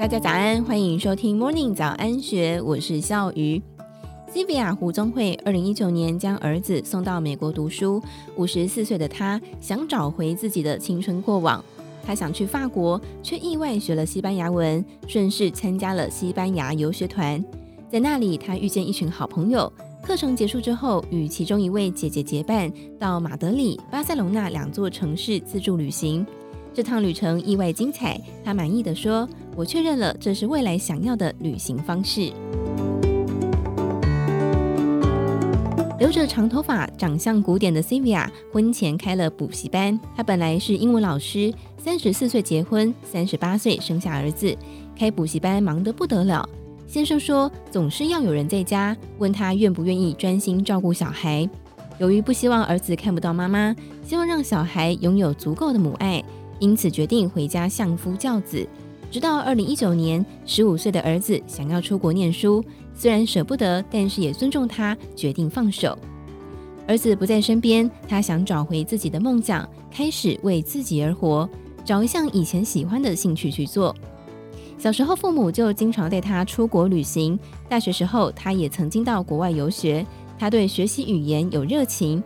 大家早安，欢迎收听 Morning 早安学，我是笑鱼。Sylvia 胡宗慧二零一九年将儿子送到美国读书，五十四岁的她想找回自己的青春过往。她想去法国，却意外学了西班牙文，顺势参加了西班牙游学团。在那里，她遇见一群好朋友。课程结束之后，与其中一位姐姐结伴到马德里、巴塞隆纳两座城市自助旅行。这趟旅程意外精彩，他满意地说：“我确认了，这是未来想要的旅行方式。”留着长头发、长相古典的 Sylvia 婚前开了补习班。她本来是英文老师，三十四岁结婚，三十八岁生下儿子，开补习班忙得不得了。先生说总是要有人在家，问他愿不愿意专心照顾小孩。由于不希望儿子看不到妈妈，希望让小孩拥有足够的母爱，因此决定回家相夫教子。直到二零一九年，十五岁的儿子想要出国念书。虽然舍不得，但是也尊重他，决定放手。儿子不在身边，他想找回自己的梦想，开始为自己而活，找一项以前喜欢的兴趣去做。小时候，父母就经常带他出国旅行。大学时候，他也曾经到国外游学。他对学习语言有热情，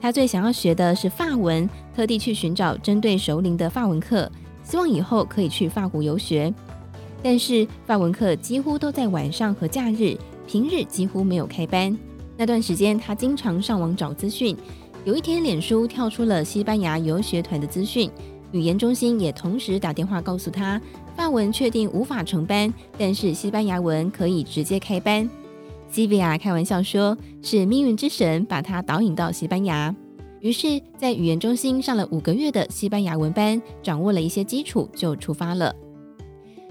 他最想要学的是法文，特地去寻找针对熟龄的法文课，希望以后可以去法国游学。但是法文课几乎都在晚上和假日，平日几乎没有开班。那段时间，他经常上网找资讯。有一天，脸书跳出了西班牙游学团的资讯，语言中心也同时打电话告诉他，法文确定无法成班，但是西班牙文可以直接开班。Sylvia 开玩笑说，是命运之神把他导引到西班牙。于是，在语言中心上了五个月的西班牙文班，掌握了一些基础，就出发了。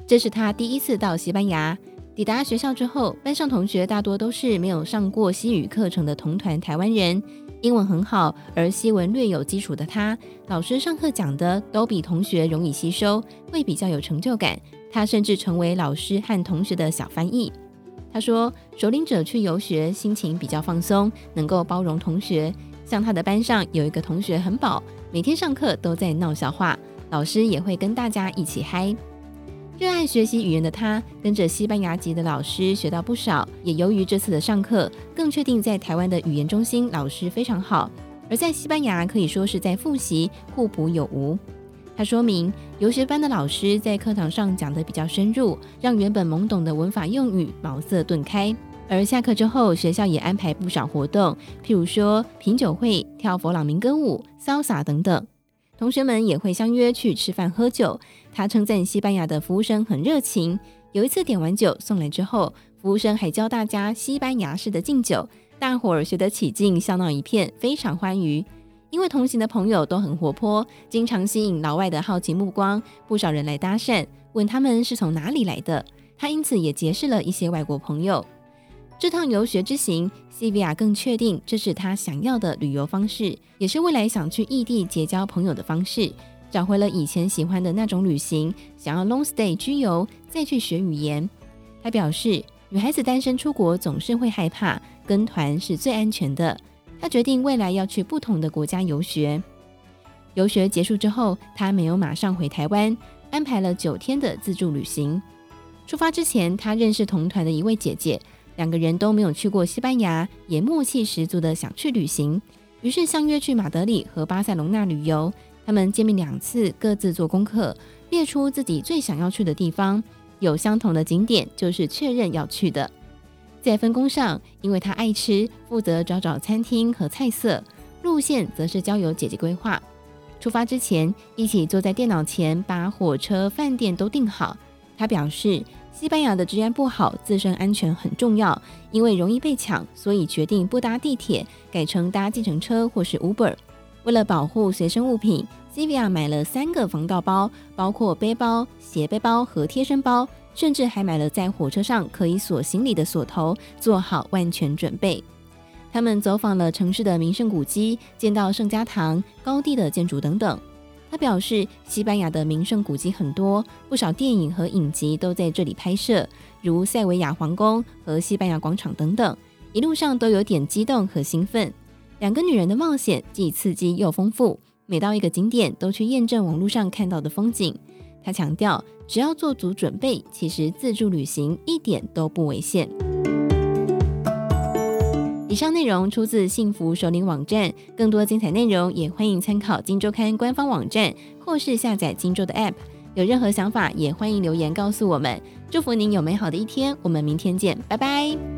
这是他第一次到西班牙。抵达学校之后，班上同学大多都是没有上过西语课程的同团台湾人，英文很好，而西文略有基础的他，老师上课讲的都比同学容易吸收，会比较有成就感。他甚至成为老师和同学的小翻译。他说，首领者去游学，心情比较放松，能够包容同学。像他的班上有一个同学很宝，每天上课都在闹笑话，老师也会跟大家一起嗨。热爱学习语言的他，跟着西班牙籍的老师学到不少。也由于这次的上课，更确定在台湾的语言中心老师非常好，而在西班牙可以说是在复习，互补有无。他说明，游学班的老师在课堂上讲得比较深入，让原本懵懂的文法用语茅塞顿开。而下课之后，学校也安排不少活动，譬如说品酒会、跳佛朗明哥舞、潇洒等等。同学们也会相约去吃饭喝酒。他称赞西班牙的服务生很热情。有一次点完酒送来之后，服务生还教大家西班牙式的敬酒，大伙儿学得起劲，笑闹一片，非常欢愉。因为同行的朋友都很活泼，经常吸引老外的好奇目光，不少人来搭讪，问他们是从哪里来的。他因此也结识了一些外国朋友。这趟游学之行，Sylvia 更确定这是他想要的旅游方式，也是未来想去异地结交朋友的方式。找回了以前喜欢的那种旅行，想要 long stay 居游，再去学语言。他表示，女孩子单身出国总是会害怕，跟团是最安全的。他决定未来要去不同的国家游学。游学结束之后，他没有马上回台湾，安排了九天的自助旅行。出发之前，他认识同团的一位姐姐。两个人都没有去过西班牙，也默契十足的想去旅行，于是相约去马德里和巴塞隆纳旅游。他们见面两次，各自做功课，列出自己最想要去的地方，有相同的景点就是确认要去的。在分工上，因为他爱吃，负责找找餐厅和菜色，路线则是交由姐姐规划。出发之前，一起坐在电脑前，把火车、饭店都订好。他表示，西班牙的治安不好，自身安全很重要，因为容易被抢，所以决定不搭地铁，改成搭计程车或是 Uber。为了保护随身物品，Sylvia 买了三个防盗包，包括背包、斜背包和贴身包，甚至还买了在火车上可以锁行李的锁头，做好万全准备。他们走访了城市的名胜古迹，见到圣家堂、高地的建筑等等。他表示，西班牙的名胜古迹很多，不少电影和影集都在这里拍摄，如塞维亚皇宫和西班牙广场等等。一路上都有点激动和兴奋。两个女人的冒险既刺激又丰富，每到一个景点都去验证网络上看到的风景。他强调，只要做足准备，其实自助旅行一点都不危险。以上内容出自幸福首领网站，更多精彩内容也欢迎参考《金周刊》官方网站，或是下载《金周》的 App。有任何想法，也欢迎留言告诉我们。祝福您有美好的一天，我们明天见，拜拜。